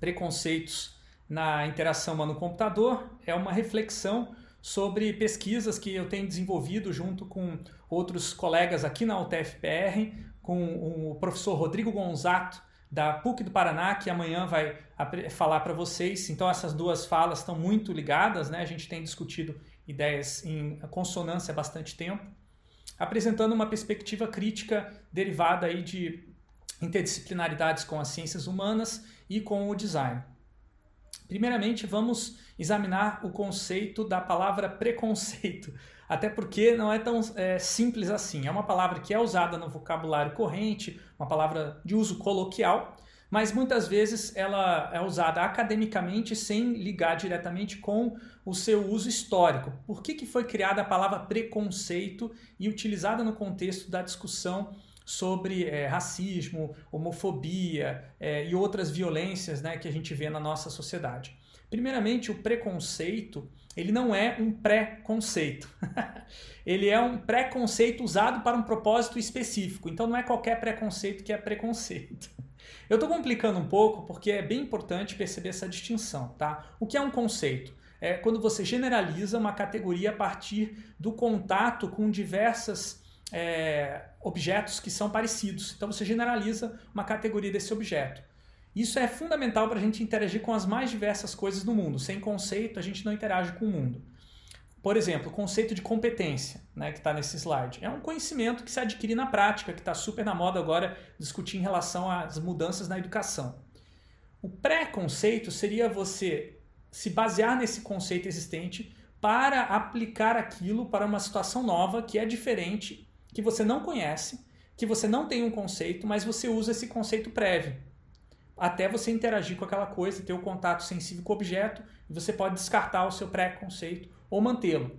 preconceitos na interação humano-computador é uma reflexão sobre pesquisas que eu tenho desenvolvido junto com outros colegas aqui na UTFPR, com o professor Rodrigo Gonzato, da PUC do Paraná, que amanhã vai falar para vocês. Então, essas duas falas estão muito ligadas, né? a gente tem discutido ideias em consonância há bastante tempo, apresentando uma perspectiva crítica derivada aí de interdisciplinaridades com as ciências humanas e com o design. Primeiramente, vamos examinar o conceito da palavra preconceito, até porque não é tão é, simples assim. É uma palavra que é usada no vocabulário corrente, uma palavra de uso coloquial, mas muitas vezes ela é usada academicamente sem ligar diretamente com o seu uso histórico. Por que, que foi criada a palavra preconceito e utilizada no contexto da discussão sobre é, racismo, homofobia é, e outras violências né, que a gente vê na nossa sociedade. Primeiramente, o preconceito ele não é um pré-conceito. ele é um preconceito usado para um propósito específico. Então não é qualquer preconceito que é preconceito. Eu estou complicando um pouco porque é bem importante perceber essa distinção. Tá? O que é um conceito? É quando você generaliza uma categoria a partir do contato com diversas é, objetos que são parecidos. Então você generaliza uma categoria desse objeto. Isso é fundamental para a gente interagir com as mais diversas coisas do mundo. Sem conceito, a gente não interage com o mundo. Por exemplo, o conceito de competência, né, que está nesse slide, é um conhecimento que se adquire na prática, que está super na moda agora discutir em relação às mudanças na educação. O pré-conceito seria você se basear nesse conceito existente para aplicar aquilo para uma situação nova que é diferente que você não conhece, que você não tem um conceito, mas você usa esse conceito prévio. Até você interagir com aquela coisa, ter o um contato sensível com o objeto, e você pode descartar o seu pré-conceito ou mantê-lo.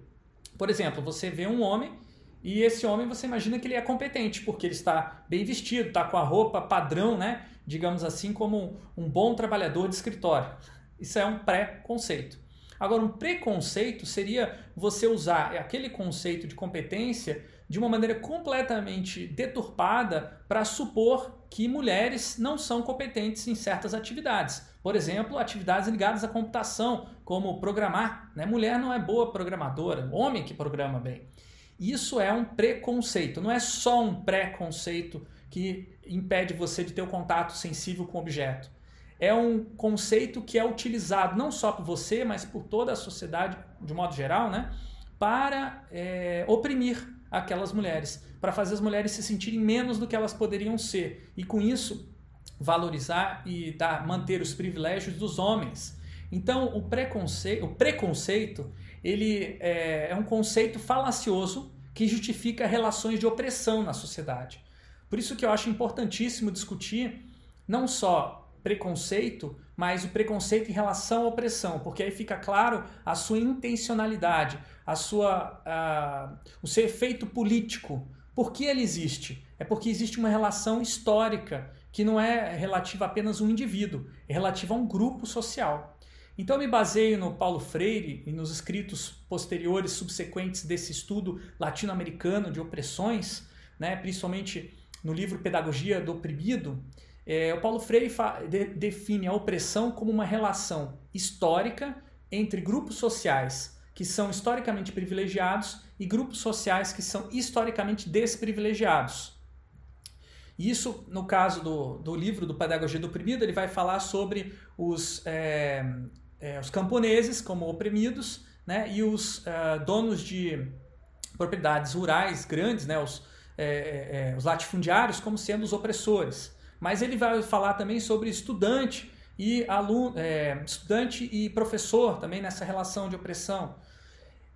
Por exemplo, você vê um homem e esse homem você imagina que ele é competente, porque ele está bem vestido, está com a roupa padrão, né? digamos assim, como um, bom trabalhador de escritório. Isso é um pré-conceito. Agora, um preconceito seria você usar aquele conceito de competência de uma maneira completamente deturpada para supor que mulheres não são competentes em certas atividades. Por exemplo, atividades ligadas à computação, como programar. Né? Mulher não é boa programadora, homem que programa bem. Isso é um preconceito, não é só um preconceito que impede você de ter o um contato sensível com o objeto. É um conceito que é utilizado não só por você, mas por toda a sociedade de modo geral, né? para é, oprimir aquelas mulheres, para fazer as mulheres se sentirem menos do que elas poderiam ser e com isso valorizar e dar, manter os privilégios dos homens. Então, o preconceito, o preconceito ele é, é um conceito falacioso que justifica relações de opressão na sociedade. Por isso que eu acho importantíssimo discutir não só preconceito, mas o preconceito em relação à opressão, porque aí fica claro a sua intencionalidade, a sua, a, o seu efeito político. Por que ele existe? É porque existe uma relação histórica que não é relativa a apenas um indivíduo, é relativa a um grupo social. Então eu me baseio no Paulo Freire e nos escritos posteriores, subsequentes desse estudo latino-americano de opressões, né, principalmente no livro Pedagogia do Oprimido, é, o Paulo Freire de, define a opressão como uma relação histórica entre grupos sociais que são historicamente privilegiados e grupos sociais que são historicamente desprivilegiados. Isso, no caso do, do livro do Pedagogia do Oprimido, ele vai falar sobre os, é, é, os camponeses como oprimidos né, e os é, donos de propriedades rurais grandes, né, os, é, é, os latifundiários, como sendo os opressores. Mas ele vai falar também sobre estudante e aluno, é, estudante e professor também nessa relação de opressão.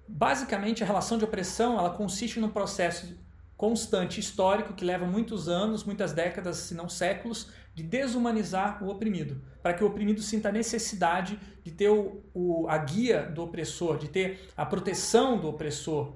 Basicamente, a relação de opressão ela consiste num processo constante histórico que leva muitos anos, muitas décadas, se não séculos, de desumanizar o oprimido, para que o oprimido sinta a necessidade de ter o, o, a guia do opressor, de ter a proteção do opressor.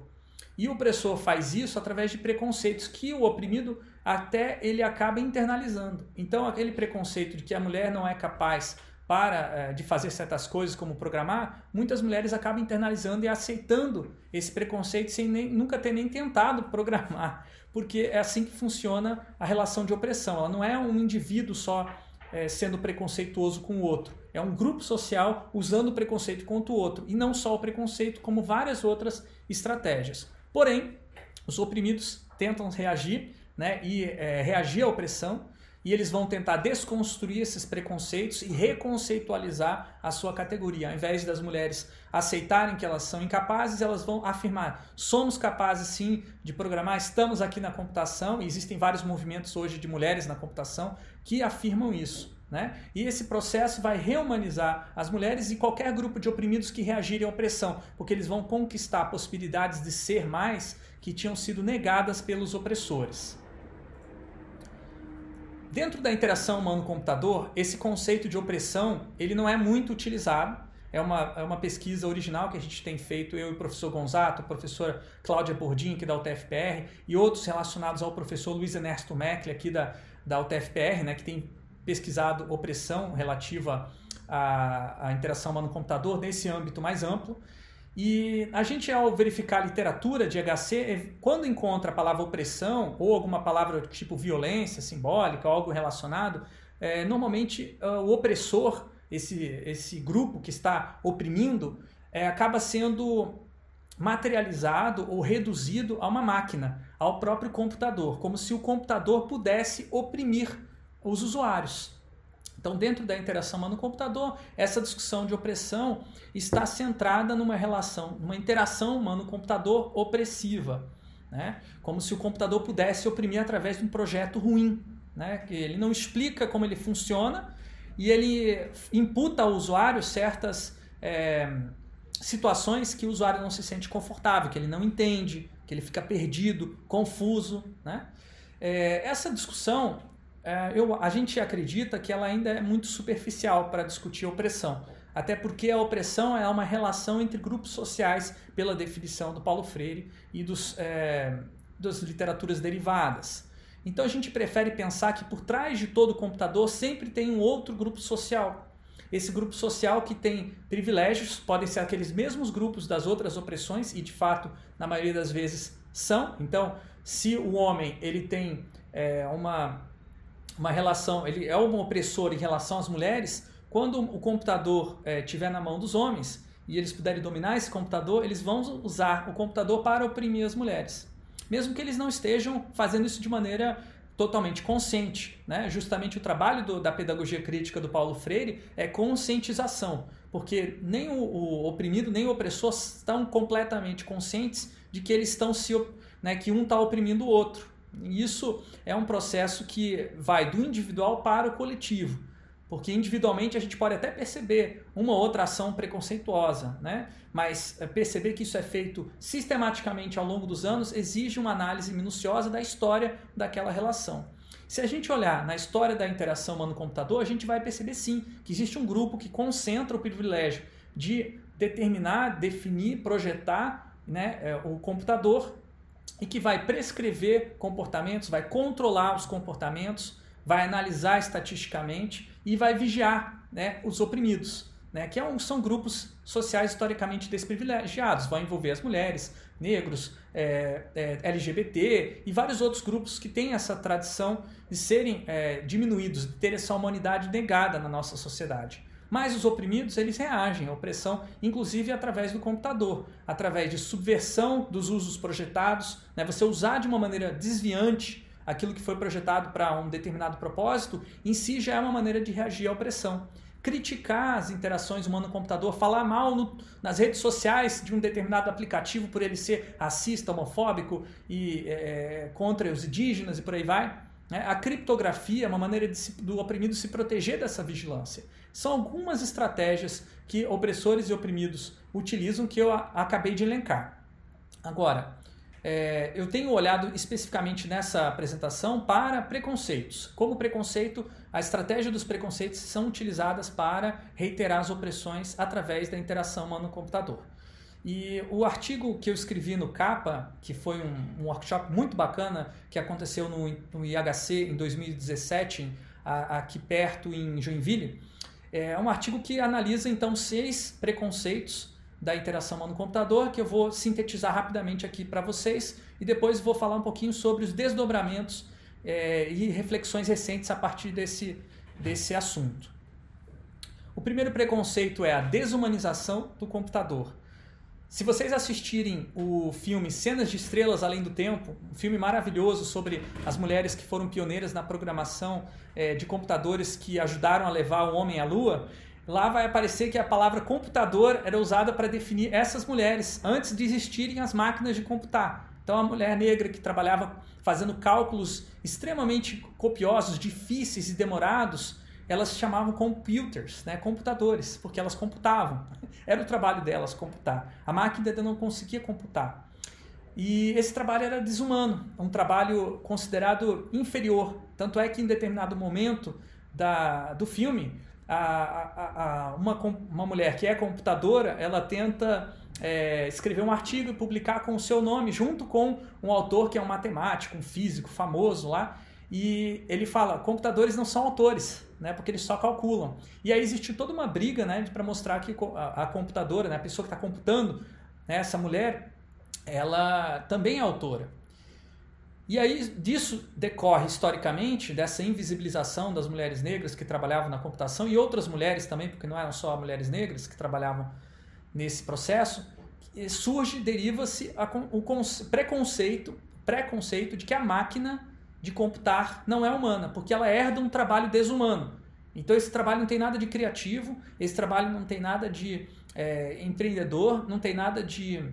E o opressor faz isso através de preconceitos que o oprimido até ele acaba internalizando. Então, aquele preconceito de que a mulher não é capaz para eh, de fazer certas coisas como programar, muitas mulheres acabam internalizando e aceitando esse preconceito sem nem, nunca ter nem tentado programar, porque é assim que funciona a relação de opressão. Ela não é um indivíduo só é, sendo preconceituoso com o outro. É um grupo social usando o preconceito contra o outro. E não só o preconceito, como várias outras estratégias. Porém, os oprimidos tentam reagir né, e é, reagir à opressão e eles vão tentar desconstruir esses preconceitos e reconceitualizar a sua categoria. Ao invés das mulheres aceitarem que elas são incapazes, elas vão afirmar: somos capazes sim de programar, estamos aqui na computação, e existem vários movimentos hoje de mulheres na computação que afirmam isso. Né? E esse processo vai reumanizar as mulheres e qualquer grupo de oprimidos que reagirem à opressão, porque eles vão conquistar possibilidades de ser mais que tinham sido negadas pelos opressores. Dentro da interação humano-computador, esse conceito de opressão ele não é muito utilizado. É uma, é uma pesquisa original que a gente tem feito, eu e o professor Gonzato, a professora Cláudia Bordim, aqui da UTFPR, e outros relacionados ao professor Luiz Ernesto Meckle, aqui da, da UTFPR, né, que tem pesquisado opressão relativa à, à interação humano-computador nesse âmbito mais amplo. E a gente, ao verificar a literatura de HC, é, quando encontra a palavra opressão ou alguma palavra tipo violência simbólica, algo relacionado, é, normalmente uh, o opressor, esse, esse grupo que está oprimindo, é, acaba sendo materializado ou reduzido a uma máquina, ao próprio computador, como se o computador pudesse oprimir os usuários. Então, dentro da interação humano-computador, essa discussão de opressão está centrada numa relação, numa interação humano-computador opressiva, né? como se o computador pudesse oprimir através de um projeto ruim. Né? Que ele não explica como ele funciona e ele imputa ao usuário certas é, situações que o usuário não se sente confortável, que ele não entende, que ele fica perdido, confuso. Né? É, essa discussão eu, a gente acredita que ela ainda é muito superficial para discutir opressão. Até porque a opressão é uma relação entre grupos sociais, pela definição do Paulo Freire e dos, é, das literaturas derivadas. Então a gente prefere pensar que por trás de todo computador sempre tem um outro grupo social. Esse grupo social que tem privilégios, podem ser aqueles mesmos grupos das outras opressões, e de fato, na maioria das vezes, são. Então, se o homem ele tem é, uma uma relação, ele é um opressor em relação às mulheres, quando o computador é, na mão dos homens e eles puderem dominar esse computador, eles vão usar o computador para oprimir as mulheres. Mesmo que eles não estejam fazendo isso de maneira totalmente consciente. Né? Justamente o trabalho do, da pedagogia crítica do Paulo Freire é conscientização, porque nem o, o oprimido nem o opressor estão completamente conscientes de que eles estão se né, que um está oprimindo o outro. Isso é um processo que vai do individual para o coletivo, porque individualmente a gente pode até perceber uma outra ação preconceituosa, né? mas é, perceber que isso é feito sistematicamente ao longo dos anos exige uma análise minuciosa da história daquela relação. Se a gente olhar na história da interação humano-computador, a gente vai perceber sim que existe um grupo que concentra o privilégio de determinar, definir, projetar né, é, o computador e que vai prescrever comportamentos, vai controlar os comportamentos, vai analisar estatisticamente e vai vigiar né, os oprimidos, né, que é são grupos sociais historicamente desprivilegiados, vão envolver as mulheres, negros, é, é, LGBT e vários outros grupos que têm essa tradição de serem é, diminuídos, de terem essa humanidade negada na nossa sociedade. Mas os oprimidos, eles reagem à opressão, inclusive através do computador, através de subversão dos usos projetados, né? você usar de uma maneira desviante aquilo que foi projetado para um determinado propósito, em si já é uma maneira de reagir à opressão. Criticar as interações humano-computador, falar mal no, nas redes sociais de um determinado aplicativo por ele ser racista, homofóbico e é, contra os indígenas e por aí vai. Né? A criptografia é uma maneira se, do oprimido se proteger dessa vigilância. São algumas estratégias que opressores e oprimidos utilizam que eu acabei de elencar. Agora, é, eu tenho olhado especificamente nessa apresentação para preconceitos. Como preconceito, a estratégia dos preconceitos são utilizadas para reiterar as opressões através da interação humano-computador. E o artigo que eu escrevi no Capa, que foi um, um workshop muito bacana que aconteceu no, no IHC em 2017, a, aqui perto em Joinville, é um artigo que analisa então seis preconceitos da interação humano-computador, que eu vou sintetizar rapidamente aqui para vocês e depois vou falar um pouquinho sobre os desdobramentos é, e reflexões recentes a partir desse, desse assunto. O primeiro preconceito é a desumanização do computador. Se vocês assistirem o filme Cenas de Estrelas Além do Tempo, um filme maravilhoso sobre as mulheres que foram pioneiras na programação é, de computadores que ajudaram a levar o homem à lua, lá vai aparecer que a palavra computador era usada para definir essas mulheres antes de existirem as máquinas de computar. Então, a mulher negra que trabalhava fazendo cálculos extremamente copiosos, difíceis e demorados, elas chamavam computers, né, computadores, porque elas computavam. Era o trabalho delas computar. A máquina ainda não conseguia computar. E esse trabalho era desumano, um trabalho considerado inferior. Tanto é que em determinado momento da, do filme, a, a, a, uma, uma mulher que é computadora, ela tenta é, escrever um artigo e publicar com o seu nome, junto com um autor que é um matemático, um físico famoso lá. E ele fala: computadores não são autores, né, porque eles só calculam. E aí existe toda uma briga né, para mostrar que a, computadora, né, a pessoa que está computando, né, essa mulher, ela também é autora. E aí disso decorre historicamente dessa invisibilização das mulheres negras que trabalhavam na computação e outras mulheres também, porque não eram só mulheres negras que trabalhavam nesse processo, surge, deriva-se o preconceito, preconceito de que a máquina de computar não é humana, porque ela herda um trabalho desumano. Então esse trabalho não tem nada de criativo, esse trabalho não tem nada de é, empreendedor, não tem nada de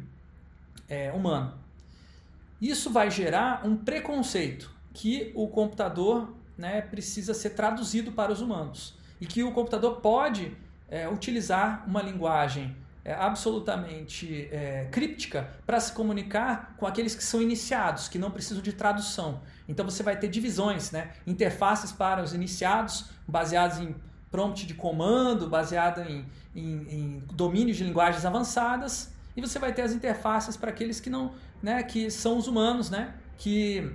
é, humano. Isso vai gerar um preconceito que o computador né, precisa ser traduzido para os humanos e que o computador pode é, utilizar uma linguagem é, absolutamente é, críptica para se comunicar com aqueles que são iniciados, que não precisam de tradução. Então você vai ter divisões, né? interfaces para os iniciados, baseados em prompt de comando, baseado em, em, em domínios de linguagens avançadas, e você vai ter as interfaces para aqueles que não, né, que são os humanos, né, que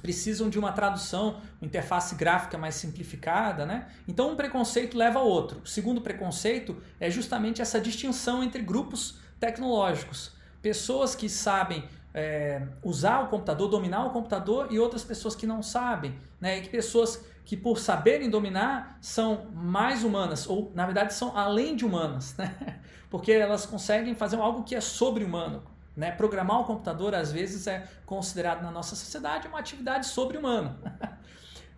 precisam de uma tradução, uma interface gráfica mais simplificada, né? Então um preconceito leva ao outro. O segundo preconceito é justamente essa distinção entre grupos tecnológicos. Pessoas que sabem é, usar o computador, dominar o computador e outras pessoas que não sabem, né? E que pessoas que por saberem dominar são mais humanas ou na verdade são além de humanas, né? Porque elas conseguem fazer algo que é sobre-humano, né? Programar o computador, às vezes, é considerado na nossa sociedade uma atividade sobre-humana.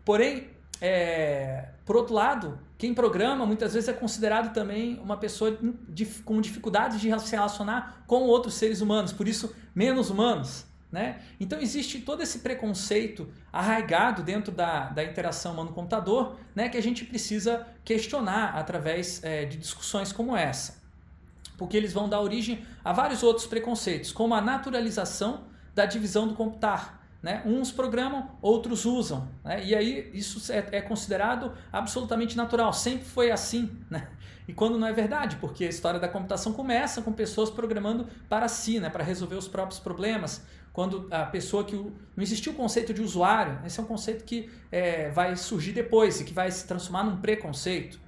Porém, é, por outro lado, quem programa muitas vezes é considerado também uma pessoa com dificuldades de se relacionar com outros seres humanos, por isso, menos humanos. Né? Então existe todo esse preconceito arraigado dentro da, da interação humano-computador né, que a gente precisa questionar através é, de discussões como essa porque eles vão dar origem a vários outros preconceitos, como a naturalização da divisão do computar. Né? Uns programam, outros usam. Né? E aí isso é, é, considerado absolutamente natural, sempre foi assim. Né? E quando não é verdade, porque a história da computação começa com pessoas programando para si, né? para resolver os próprios problemas. Quando a pessoa que. Não existiu o conceito de usuário, esse é um conceito que é, vai surgir depois e que vai se transformar num preconceito.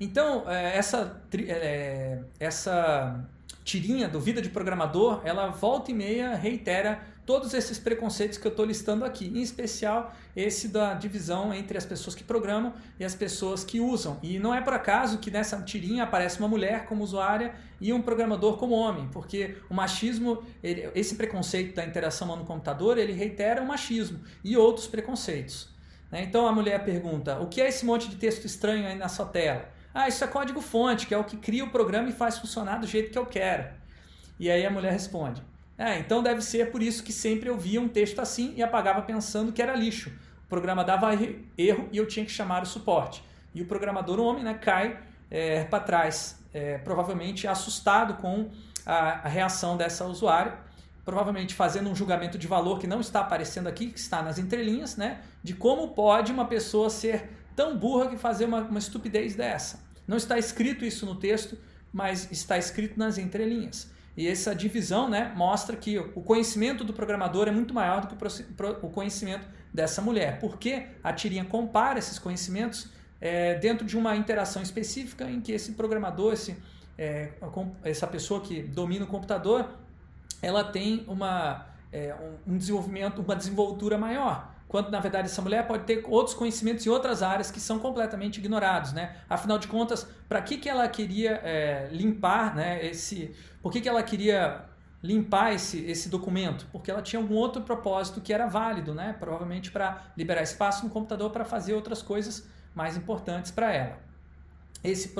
Então, é, essa, é, essa tirinha do Vida de Programador, ela volta e meia reitera todos esses preconceitos que eu estou listando aqui, em especial esse da divisão entre as pessoas que programam e as pessoas que usam. E não é por acaso que nessa tirinha aparece uma mulher como usuária e um programador como homem, porque o machismo, ele, esse preconceito da interação humano-computador, ele reitera o machismo e outros preconceitos. Né? Então a mulher pergunta: o que é esse monte de texto estranho aí na sua tela? Ah, isso é código-fonte, que é o que cria o programa e faz funcionar do jeito que eu quero. E aí a mulher responde: É, então deve ser por isso que sempre eu via um texto assim e apagava pensando que era lixo. O programa dava erro e eu tinha que chamar o suporte. E o programador, o homem, né, cai é, para trás, é, provavelmente assustado com a, a reação dessa usuária, provavelmente fazendo um julgamento de valor que não está aparecendo aqui, que está nas entrelinhas, né, de como pode uma pessoa ser tão burra que fazer uma, uma estupidez dessa. Não está escrito isso no texto, mas está escrito nas entrelinhas. E essa divisão né, mostra que o conhecimento do programador é muito maior do que o conhecimento dessa mulher. Porque a tirinha compara esses conhecimentos é, dentro de uma interação específica em que esse programador, esse, é, essa pessoa que domina o computador, ela tem uma, é, um desenvolvimento, uma desenvoltura maior. Quando na verdade essa mulher pode ter outros conhecimentos em outras áreas que são completamente ignorados, né? Afinal de contas, para que, que ela queria é, limpar, né? Esse, por que, que ela queria limpar esse, esse documento? Porque ela tinha algum outro propósito que era válido, né? Provavelmente para liberar espaço no computador para fazer outras coisas mais importantes para ela. Esse,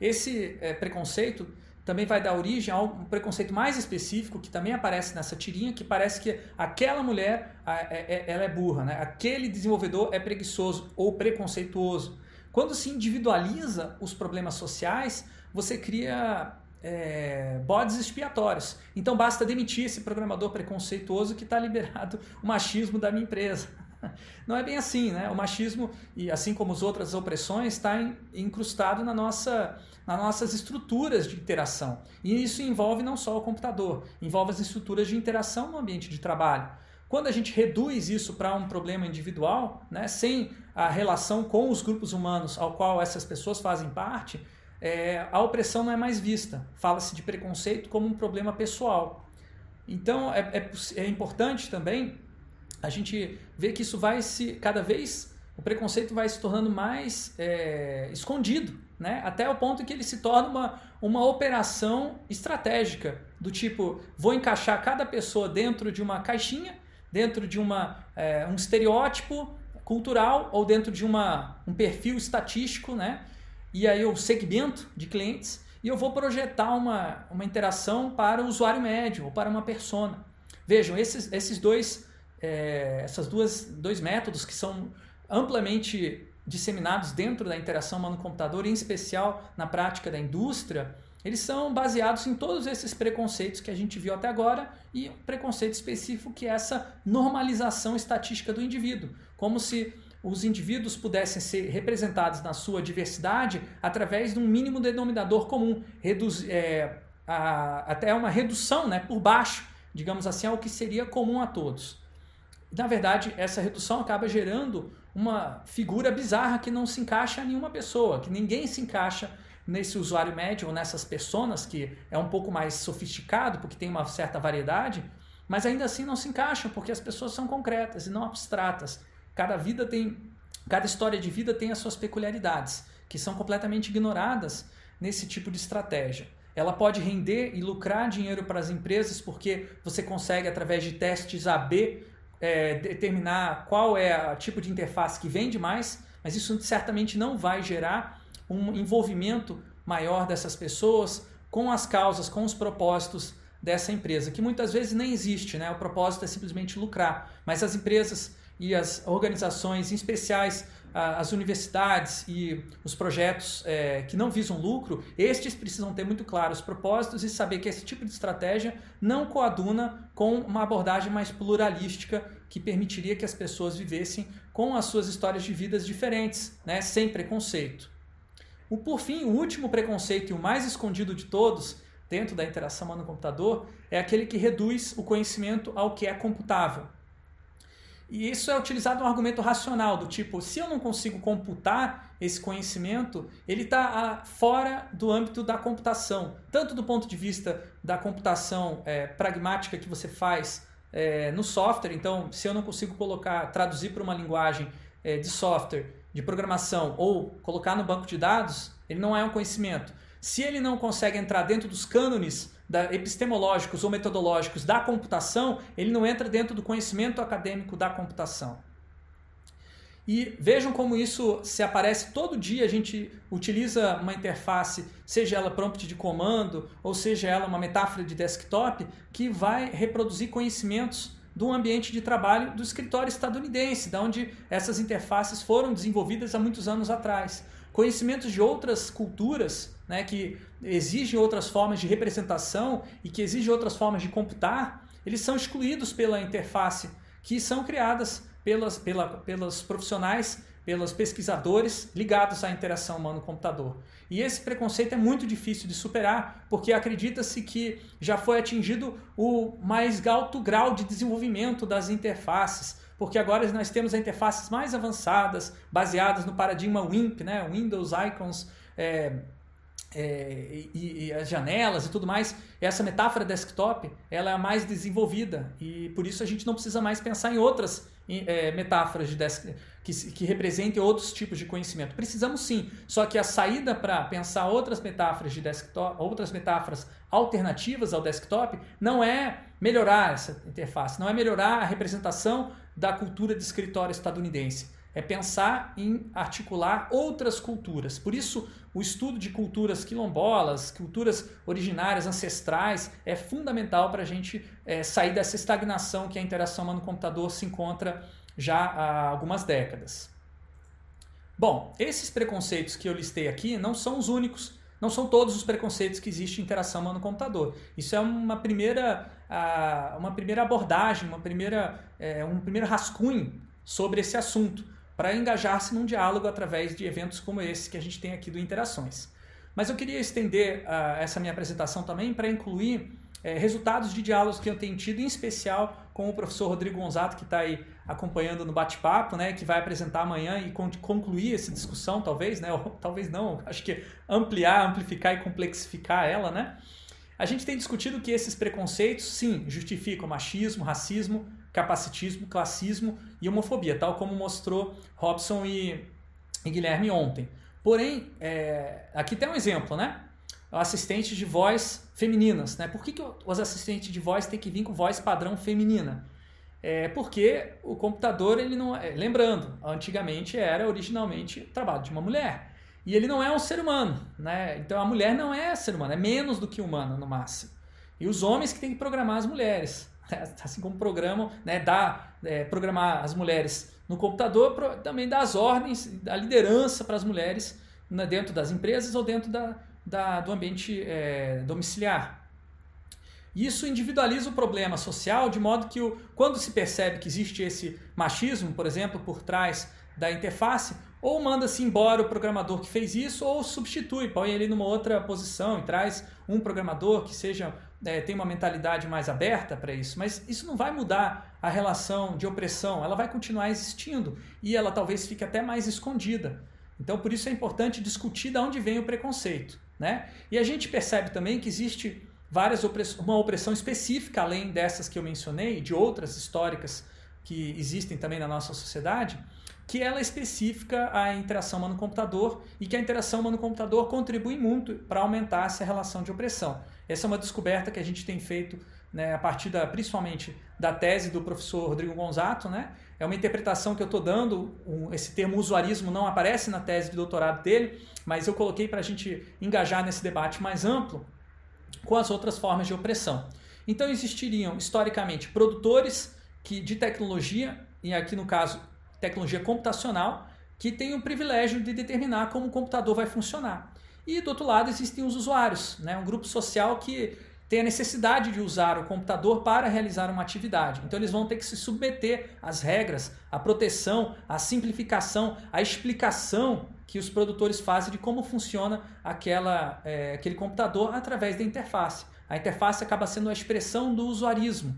esse é, preconceito também vai dar origem a um preconceito mais específico que também aparece nessa tirinha, que parece que aquela mulher é, é, ela é burra, né? aquele desenvolvedor é preguiçoso ou preconceituoso. Quando se individualiza os problemas sociais, você cria é, bodes expiatórios. Então basta demitir esse programador preconceituoso que está liberado o machismo da minha empresa. Não é bem assim, né? O machismo, e assim como as outras opressões, está incrustado na nossa, nas nossas estruturas de interação. E isso envolve não só o computador, envolve as estruturas de interação no ambiente de trabalho. Quando a gente reduz isso para um problema individual, né, sem a relação com os grupos humanos ao qual essas pessoas fazem parte, é, a opressão não é mais vista. Fala-se de preconceito como um problema pessoal. Então é, é, é importante também a gente vê que isso vai se cada vez o preconceito vai se tornando mais é, escondido, né? até o ponto que ele se torna uma, uma operação estratégica, do tipo, vou encaixar cada pessoa dentro de uma caixinha, dentro de uma, é, um estereótipo cultural ou dentro de uma, um perfil estatístico, né? e aí eu segmento de clientes e eu vou projetar uma, uma interação para o usuário médio ou para uma persona. Vejam, esses, esses dois é, essas duas dois métodos que são amplamente disseminados dentro da interação humano-computador, em especial na prática da indústria, eles são baseados em todos esses preconceitos que a gente viu até agora e um preconceito específico que é essa normalização estatística do indivíduo, como se os indivíduos pudessem ser representados na sua diversidade através de um mínimo denominador comum, reduz, é, a, até uma redução né, por baixo, digamos assim, ao que seria comum a todos na verdade, essa redução acaba gerando uma figura bizarra que não se encaixa em nenhuma pessoa, que ninguém se encaixa nesse usuário médio ou nessas pessoas que é um pouco mais sofisticado, porque tem uma certa variedade, mas ainda assim não se encaixam, porque as pessoas são concretas e não abstratas. Cada vida tem, cada história de vida tem as suas peculiaridades, que são completamente ignoradas nesse tipo de estratégia. Ela pode render e lucrar dinheiro para as empresas porque você consegue, através de testes AB, é, determinar qual é o tipo de interface que vende mais, mas isso certamente não vai gerar um envolvimento maior dessas pessoas com as causas, com os propósitos dessa empresa, que muitas vezes nem existe, né? O propósito é simplesmente lucrar, mas as empresas e as organizações, em especiais as universidades e os projetos é, que não visam lucro, estes precisam ter muito claros os propósitos e saber que esse tipo de estratégia não coaduna com uma abordagem mais pluralística que permitiria que as pessoas vivessem com as suas histórias de vidas diferentes, né, sem preconceito. O, por fim, o último preconceito e o mais escondido de todos dentro da interação humano-computador é aquele que reduz o conhecimento ao que é computável. E isso é utilizado um argumento racional, do tipo, se eu não consigo computar esse conhecimento, ele está ah, fora do âmbito da computação, tanto do ponto de vista da computação é, pragmática que você faz é, no software. Então, se eu não consigo colocar, traduzir para uma linguagem é, de software, de programação, ou colocar no banco de dados, ele não é um conhecimento. Se ele não consegue entrar dentro dos cânones da, epistemológicos ou metodológicos da computação, ele não entra dentro do conhecimento acadêmico da computação. E vejam como isso se aparece todo dia. A gente utiliza uma interface, seja ela prompt de comando, ou seja ela uma metáfora de desktop, que vai reproduzir conhecimentos do ambiente de trabalho do escritório estadunidense, da onde essas interfaces foram desenvolvidas há muitos anos atrás. Conhecimentos de outras culturas né, que exigem outras formas de representação e que exigem outras formas de computar, eles são excluídos pela interface que são criadas pelas, pela, pelos profissionais, pelos pesquisadores ligados à interação humano-computador. E esse preconceito é muito difícil de superar, porque acredita-se que já foi atingido o mais alto grau de desenvolvimento das interfaces, porque agora nós temos interfaces mais avançadas, baseadas no paradigma WIMP, né? Windows Icons é, é, e, e, as janelas e tudo mais, essa metáfora desktop ela é mais desenvolvida e por isso a gente não precisa mais pensar em outras é, metáforas de desktop que, que representem outros tipos de conhecimento. Precisamos sim, só que a saída para pensar outras metáforas de desktop, outras metáforas alternativas ao desktop, não é melhorar essa interface, não é melhorar a representação da cultura de escritório estadunidense é pensar em articular outras culturas. Por isso, o estudo de culturas quilombolas, culturas originárias, ancestrais, é fundamental para a gente é, sair dessa estagnação que a interação humano-computador se encontra já há algumas décadas. Bom, esses preconceitos que eu listei aqui não são os únicos, não são todos os preconceitos que existem em interação humano-computador. Isso é uma primeira, uma primeira abordagem, uma primeira, é, um primeiro rascunho sobre esse assunto para engajar-se num diálogo através de eventos como esse que a gente tem aqui do Interações. Mas eu queria estender uh, essa minha apresentação também para incluir é, resultados de diálogos que eu tenho tido, em especial com o professor Rodrigo Gonzato, que está aí acompanhando no bate-papo, né, que vai apresentar amanhã e concluir essa discussão, talvez, né, ou talvez não, acho que ampliar, amplificar e complexificar ela, né. A gente tem discutido que esses preconceitos, sim, justificam machismo, racismo, capacitismo, classismo e homofobia, tal como mostrou Robson e, e Guilherme ontem. Porém, é, aqui tem um exemplo, né? Assistentes de voz femininas, né? Por que, que os assistentes de voz têm que vir com voz padrão feminina? É porque o computador, ele não é, lembrando, antigamente era originalmente trabalho de uma mulher. E ele não é um ser humano, né? Então a mulher não é ser humano, é menos do que humana no máximo. E os homens que têm que programar as mulheres. assim como programam, né, dá, é, programar as mulheres no computador, também dá as ordens, a liderança para as mulheres né, dentro das empresas ou dentro da, da do ambiente é, domiciliar. Isso individualiza o problema social de modo que o, quando se percebe que existe esse machismo, por exemplo, por trás da interface, ou manda-se embora o programador que fez isso, ou substitui, põe ele numa outra posição e traz um programador que seja é, tem uma mentalidade mais aberta para isso, mas isso não vai mudar a relação de opressão, ela vai continuar existindo e ela talvez fique até mais escondida. Então, por isso é importante discutir de onde vem o preconceito. Né? E a gente percebe também que existe várias opress uma opressão específica, além dessas que eu mencionei, de outras históricas que existem também na nossa sociedade, que ela é específica à interação humano-computador e que a interação humano-computador contribui muito para aumentar essa relação de opressão. Essa é uma descoberta que a gente tem feito né, a partir da, principalmente da tese do professor Rodrigo Gonzato. Né? É uma interpretação que eu estou dando, um, esse termo usuarismo não aparece na tese de doutorado dele, mas eu coloquei para a gente engajar nesse debate mais amplo com as outras formas de opressão. Então existiriam, historicamente, produtores que, de tecnologia, e aqui no caso, tecnologia computacional, que têm o privilégio de determinar como o computador vai funcionar. E do outro lado existem os usuários, né? um grupo social que tem a necessidade de usar o computador para realizar uma atividade. Então eles vão ter que se submeter às regras, à proteção, à simplificação, à explicação que os produtores fazem de como funciona aquela, é, aquele computador através da interface. A interface acaba sendo a expressão do usuarismo.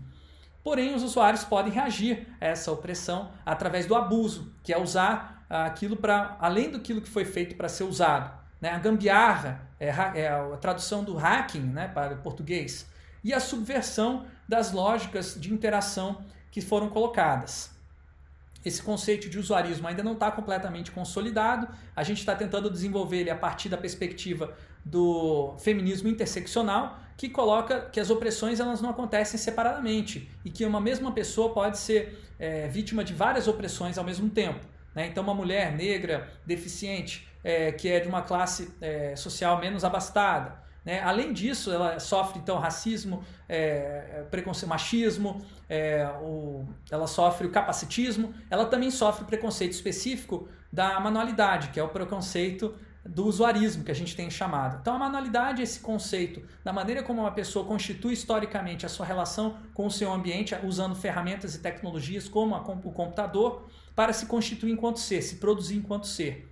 Porém, os usuários podem reagir a essa opressão através do abuso, que é usar aquilo para além do que foi feito para ser usado. Né? A gambiarra é, é, a tradução do hacking né, para o português. E a subversão das lógicas de interação que foram colocadas. Esse conceito de usuarismo ainda não está completamente consolidado. A gente está tentando desenvolver ele a partir da perspectiva do feminismo interseccional, que coloca que as opressões elas não acontecem separadamente e que uma mesma pessoa pode ser é, vítima de várias opressões ao mesmo tempo. Né? Então, uma mulher negra, deficiente, é, que é de uma classe é, social menos abastada. Né? Além disso, ela sofre então racismo, é, preconceito, machismo, é, o, ela sofre o capacitismo, ela também sofre preconceito específico da manualidade, que é o preconceito do usuarismo que a gente tem chamado. Então, a manualidade é esse conceito da maneira como uma pessoa constitui historicamente a sua relação com o seu ambiente, usando ferramentas e tecnologias como a, o computador, para se constituir enquanto ser, se produzir enquanto ser.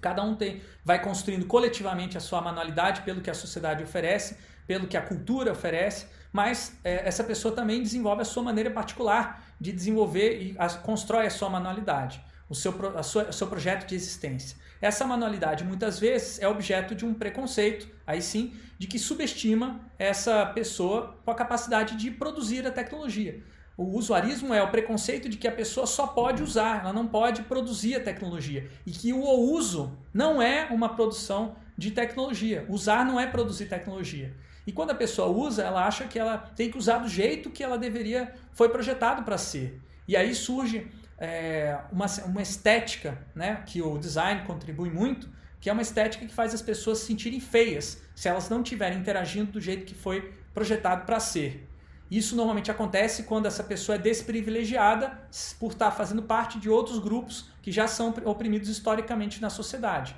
Cada um tem, vai construindo coletivamente a sua manualidade pelo que a sociedade oferece, pelo que a cultura oferece, mas é, essa pessoa também desenvolve a sua maneira particular de desenvolver e a, constrói a sua manualidade. O seu, a sua, o seu projeto de existência. Essa manualidade muitas vezes é objeto de um preconceito, aí sim, de que subestima essa pessoa com a capacidade de produzir a tecnologia. O usuarismo é o preconceito de que a pessoa só pode usar, ela não pode produzir a tecnologia. E que o uso não é uma produção de tecnologia. Usar não é produzir tecnologia. E quando a pessoa usa, ela acha que ela tem que usar do jeito que ela deveria, foi projetado para ser. E aí surge é, uma, uma estética, né, que o design contribui muito, que é uma estética que faz as pessoas se sentirem feias se elas não estiverem interagindo do jeito que foi projetado para ser. Isso normalmente acontece quando essa pessoa é desprivilegiada por estar fazendo parte de outros grupos que já são oprimidos historicamente na sociedade.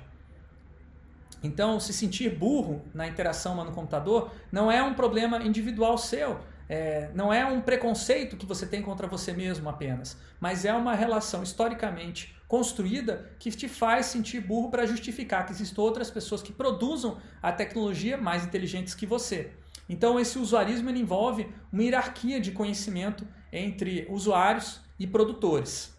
Então, se sentir burro na interação humano-computador não é um problema individual seu, é, não é um preconceito que você tem contra você mesmo apenas, mas é uma relação historicamente construída que te faz sentir burro para justificar que existem outras pessoas que produzam a tecnologia mais inteligentes que você. Então, esse usuarismo envolve uma hierarquia de conhecimento entre usuários e produtores.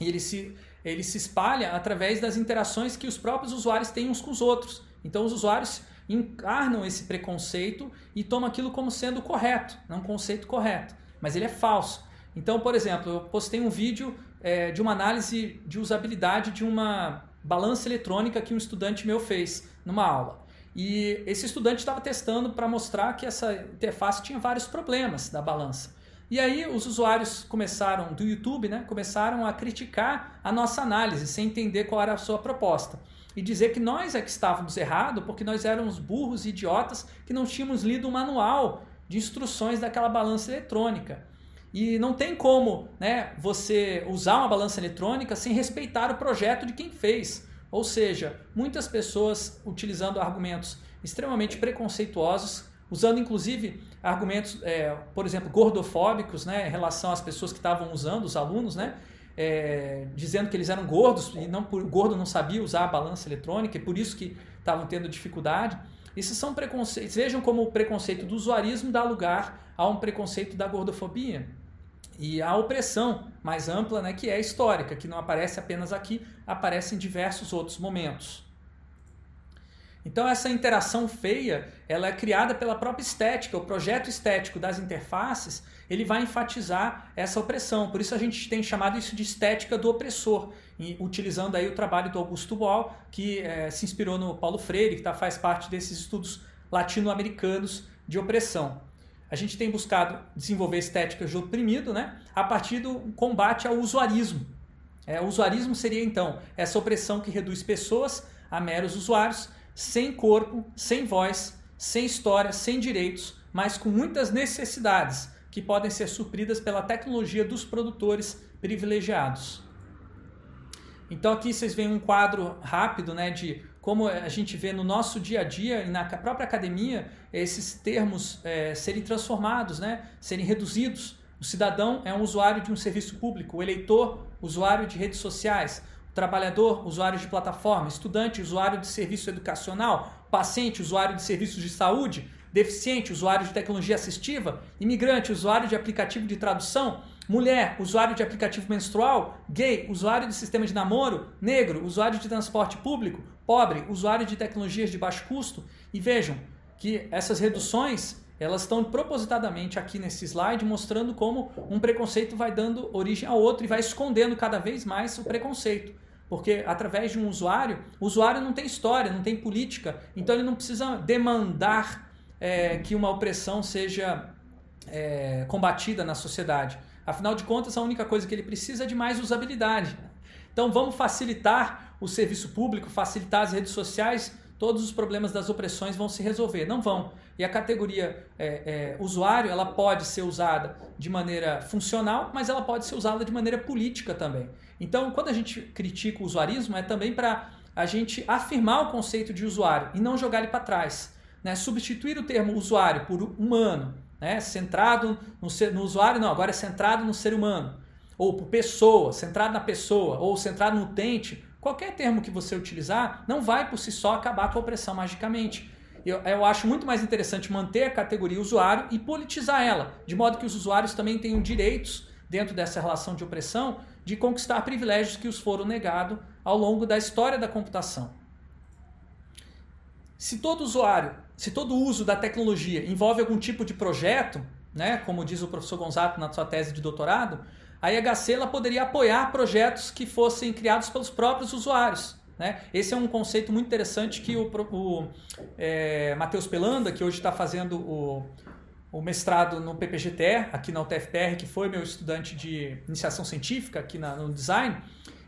E ele se, ele se espalha através das interações que os próprios usuários têm uns com os outros. Então, os usuários encarnam esse preconceito e tomam aquilo como sendo correto, não um conceito correto, mas ele é falso. Então, por exemplo, eu postei um vídeo é, de uma análise de usabilidade de uma balança eletrônica que um estudante meu fez numa aula. E esse estudante estava testando para mostrar que essa interface tinha vários problemas da balança. E aí os usuários começaram, do YouTube, né, começaram a criticar a nossa análise, sem entender qual era a sua proposta. E dizer que nós é que estávamos errados, porque nós éramos burros e idiotas que não tínhamos lido o manual de instruções daquela balança eletrônica. E não tem como né, você usar uma balança eletrônica sem respeitar o projeto de quem fez. Ou seja, muitas pessoas utilizando argumentos extremamente preconceituosos, usando inclusive argumentos, é, por exemplo, gordofóbicos, né, em relação às pessoas que estavam usando, os alunos, né, é, dizendo que eles eram gordos e não o gordo não sabia usar a balança eletrônica e por isso que estavam tendo dificuldade. Esses são preconceitos. Vejam como o preconceito do usuarismo dá lugar a um preconceito da gordofobia e a opressão mais ampla, né, que é histórica, que não aparece apenas aqui, aparece em diversos outros momentos. Então essa interação feia, ela é criada pela própria estética, o projeto estético das interfaces, ele vai enfatizar essa opressão. Por isso a gente tem chamado isso de estética do opressor, utilizando aí o trabalho do Augusto Boal, que é, se inspirou no Paulo Freire, que tá, faz parte desses estudos latino-americanos de opressão a gente tem buscado desenvolver estéticas de oprimido né, a partir do combate ao usuarismo. É, o usuarismo seria, então, essa opressão que reduz pessoas a meros usuários, sem corpo, sem voz, sem história, sem direitos, mas com muitas necessidades que podem ser supridas pela tecnologia dos produtores privilegiados. Então aqui vocês veem um quadro rápido né, de como a gente vê no nosso dia a dia e na própria academia, esses termos é, serem transformados, né? serem reduzidos. O cidadão é um usuário de um serviço público, o eleitor, usuário de redes sociais, trabalhador, usuário de plataforma, estudante, usuário de serviço educacional, paciente, usuário de serviços de saúde, deficiente, usuário de tecnologia assistiva, imigrante, usuário de aplicativo de tradução, mulher, usuário de aplicativo menstrual, gay, usuário de sistema de namoro, negro, usuário de transporte público, pobre, usuário de tecnologias de baixo custo. E vejam que essas reduções elas estão propositadamente aqui nesse slide mostrando como um preconceito vai dando origem a outro e vai escondendo cada vez mais o preconceito. Porque através de um usuário, o usuário não tem história, não tem política, então ele não precisa demandar é, que uma opressão seja é, combatida na sociedade. Afinal de contas, a única coisa que ele precisa é de mais usabilidade. Então vamos facilitar o serviço público, facilitar as redes sociais, todos os problemas das opressões vão se resolver. Não vão. E a categoria é, é, usuário, ela pode ser usada de maneira funcional, mas ela pode ser usada de maneira política também. Então, quando a gente critica o usuarismo, é também para a gente afirmar o conceito de usuário e não jogar ele para trás. Né? Substituir o termo usuário por humano, né? centrado no, ser, no usuário, não, agora é centrado no ser humano ou por pessoa, centrado na pessoa, ou centrado no utente, qualquer termo que você utilizar, não vai por si só acabar com a opressão magicamente. Eu, eu acho muito mais interessante manter a categoria usuário e politizar ela, de modo que os usuários também tenham direitos dentro dessa relação de opressão de conquistar privilégios que os foram negados ao longo da história da computação. Se todo usuário, se todo uso da tecnologia envolve algum tipo de projeto, né, como diz o professor Gonzato na sua tese de doutorado, a IHC ela poderia apoiar projetos que fossem criados pelos próprios usuários. Né? Esse é um conceito muito interessante que o, o é, Matheus Pelanda, que hoje está fazendo o, o mestrado no PPGTE, aqui na UTFPR, que foi meu estudante de iniciação científica aqui na, no design,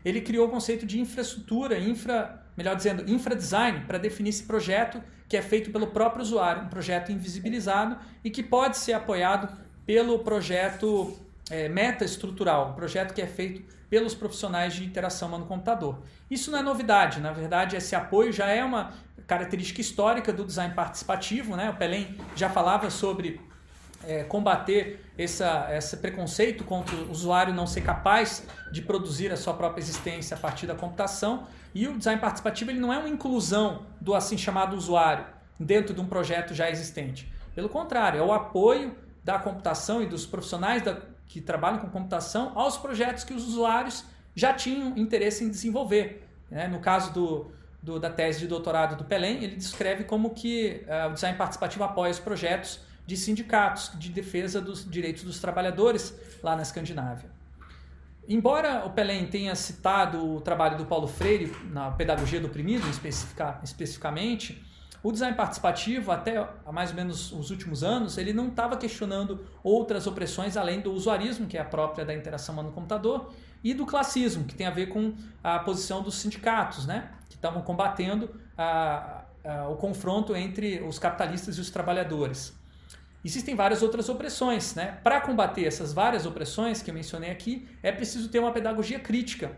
ele criou o conceito de infraestrutura, infra, melhor dizendo, infradesign, para definir esse projeto que é feito pelo próprio usuário, um projeto invisibilizado e que pode ser apoiado pelo projeto é, meta-estrutural, um projeto que é feito pelos profissionais de interação humano-computador. Isso não é novidade, na verdade, esse apoio já é uma característica histórica do design participativo. Né? O Pelém já falava sobre é, combater essa, esse preconceito contra o usuário não ser capaz de produzir a sua própria existência a partir da computação. E o design participativo ele não é uma inclusão do assim chamado usuário dentro de um projeto já existente. Pelo contrário, é o apoio da computação e dos profissionais da, que trabalham com computação aos projetos que os usuários já tinham interesse em desenvolver. Né? No caso do, do, da tese de doutorado do Pelém, ele descreve como que uh, o design participativo apoia os projetos de sindicatos de defesa dos direitos dos trabalhadores lá na Escandinávia. Embora o Pelém tenha citado o trabalho do Paulo Freire na Pedagogia do Oprimido, especifica, especificamente, o design participativo, até mais ou menos os últimos anos, ele não estava questionando outras opressões além do usuarismo, que é a própria da interação humano-computador, e do classismo, que tem a ver com a posição dos sindicatos, né? que estavam combatendo a, a, o confronto entre os capitalistas e os trabalhadores. Existem várias outras opressões. Né? Para combater essas várias opressões que eu mencionei aqui, é preciso ter uma pedagogia crítica,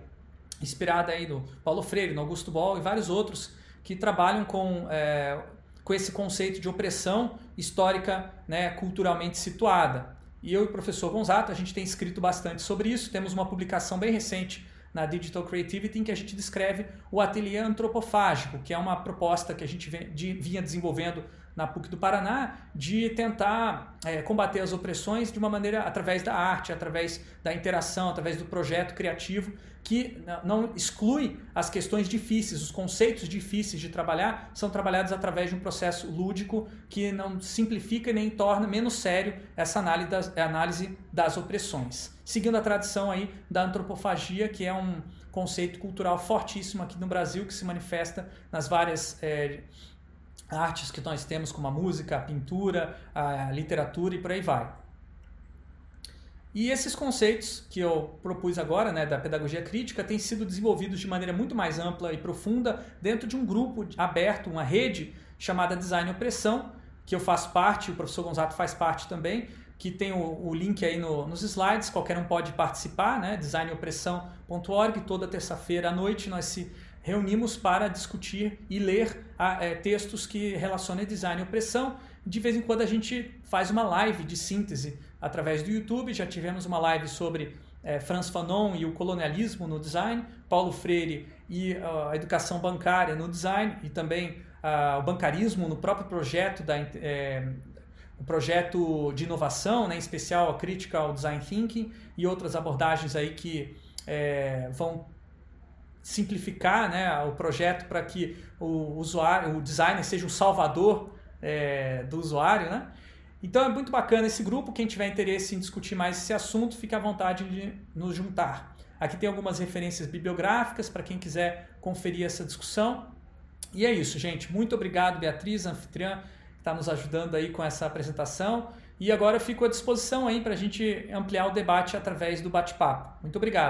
inspirada aí no Paulo Freire, no Augusto Boll e vários outros que trabalham com, é, com esse conceito de opressão histórica né, culturalmente situada. E eu e o professor Gonzato, a gente tem escrito bastante sobre isso, temos uma publicação bem recente na Digital Creativity em que a gente descreve o ateliê antropofágico, que é uma proposta que a gente vinha desenvolvendo na PUC do Paraná de tentar é, combater as opressões de uma maneira através da arte, através da interação, através do projeto criativo que não exclui as questões difíceis, os conceitos difíceis de trabalhar são trabalhados através de um processo lúdico que não simplifica nem torna menos sério essa análise das, análise das opressões. Seguindo a tradição aí da antropofagia, que é um conceito cultural fortíssimo aqui no Brasil que se manifesta nas várias é, artes que nós temos, como a música, a pintura, a literatura e por aí vai. E esses conceitos que eu propus agora, né, da pedagogia crítica, têm sido desenvolvidos de maneira muito mais ampla e profunda dentro de um grupo aberto, uma rede chamada Design Opressão, que eu faço parte, o professor Gonzato faz parte também, que tem o, o link aí no, nos slides, qualquer um pode participar, né, designopressão.org, toda terça-feira à noite nós se reunimos para discutir e ler é, textos que relacionam design e opressão. De vez em quando a gente faz uma live de síntese através do YouTube. Já tivemos uma live sobre é, Franz Fanon e o colonialismo no design, Paulo Freire e uh, a educação bancária no design e também uh, o bancarismo no próprio projeto da é, o projeto de inovação, né, em especial a crítica ao design thinking e outras abordagens aí que é, vão simplificar né, o projeto para que o usuário, o designer seja o salvador é, do usuário, né? Então é muito bacana esse grupo. Quem tiver interesse em discutir mais esse assunto, fique à vontade de nos juntar. Aqui tem algumas referências bibliográficas para quem quiser conferir essa discussão. E é isso, gente. Muito obrigado, Beatriz, anfitriã, que está nos ajudando aí com essa apresentação. E agora eu fico à disposição aí para a gente ampliar o debate através do bate-papo. Muito obrigado.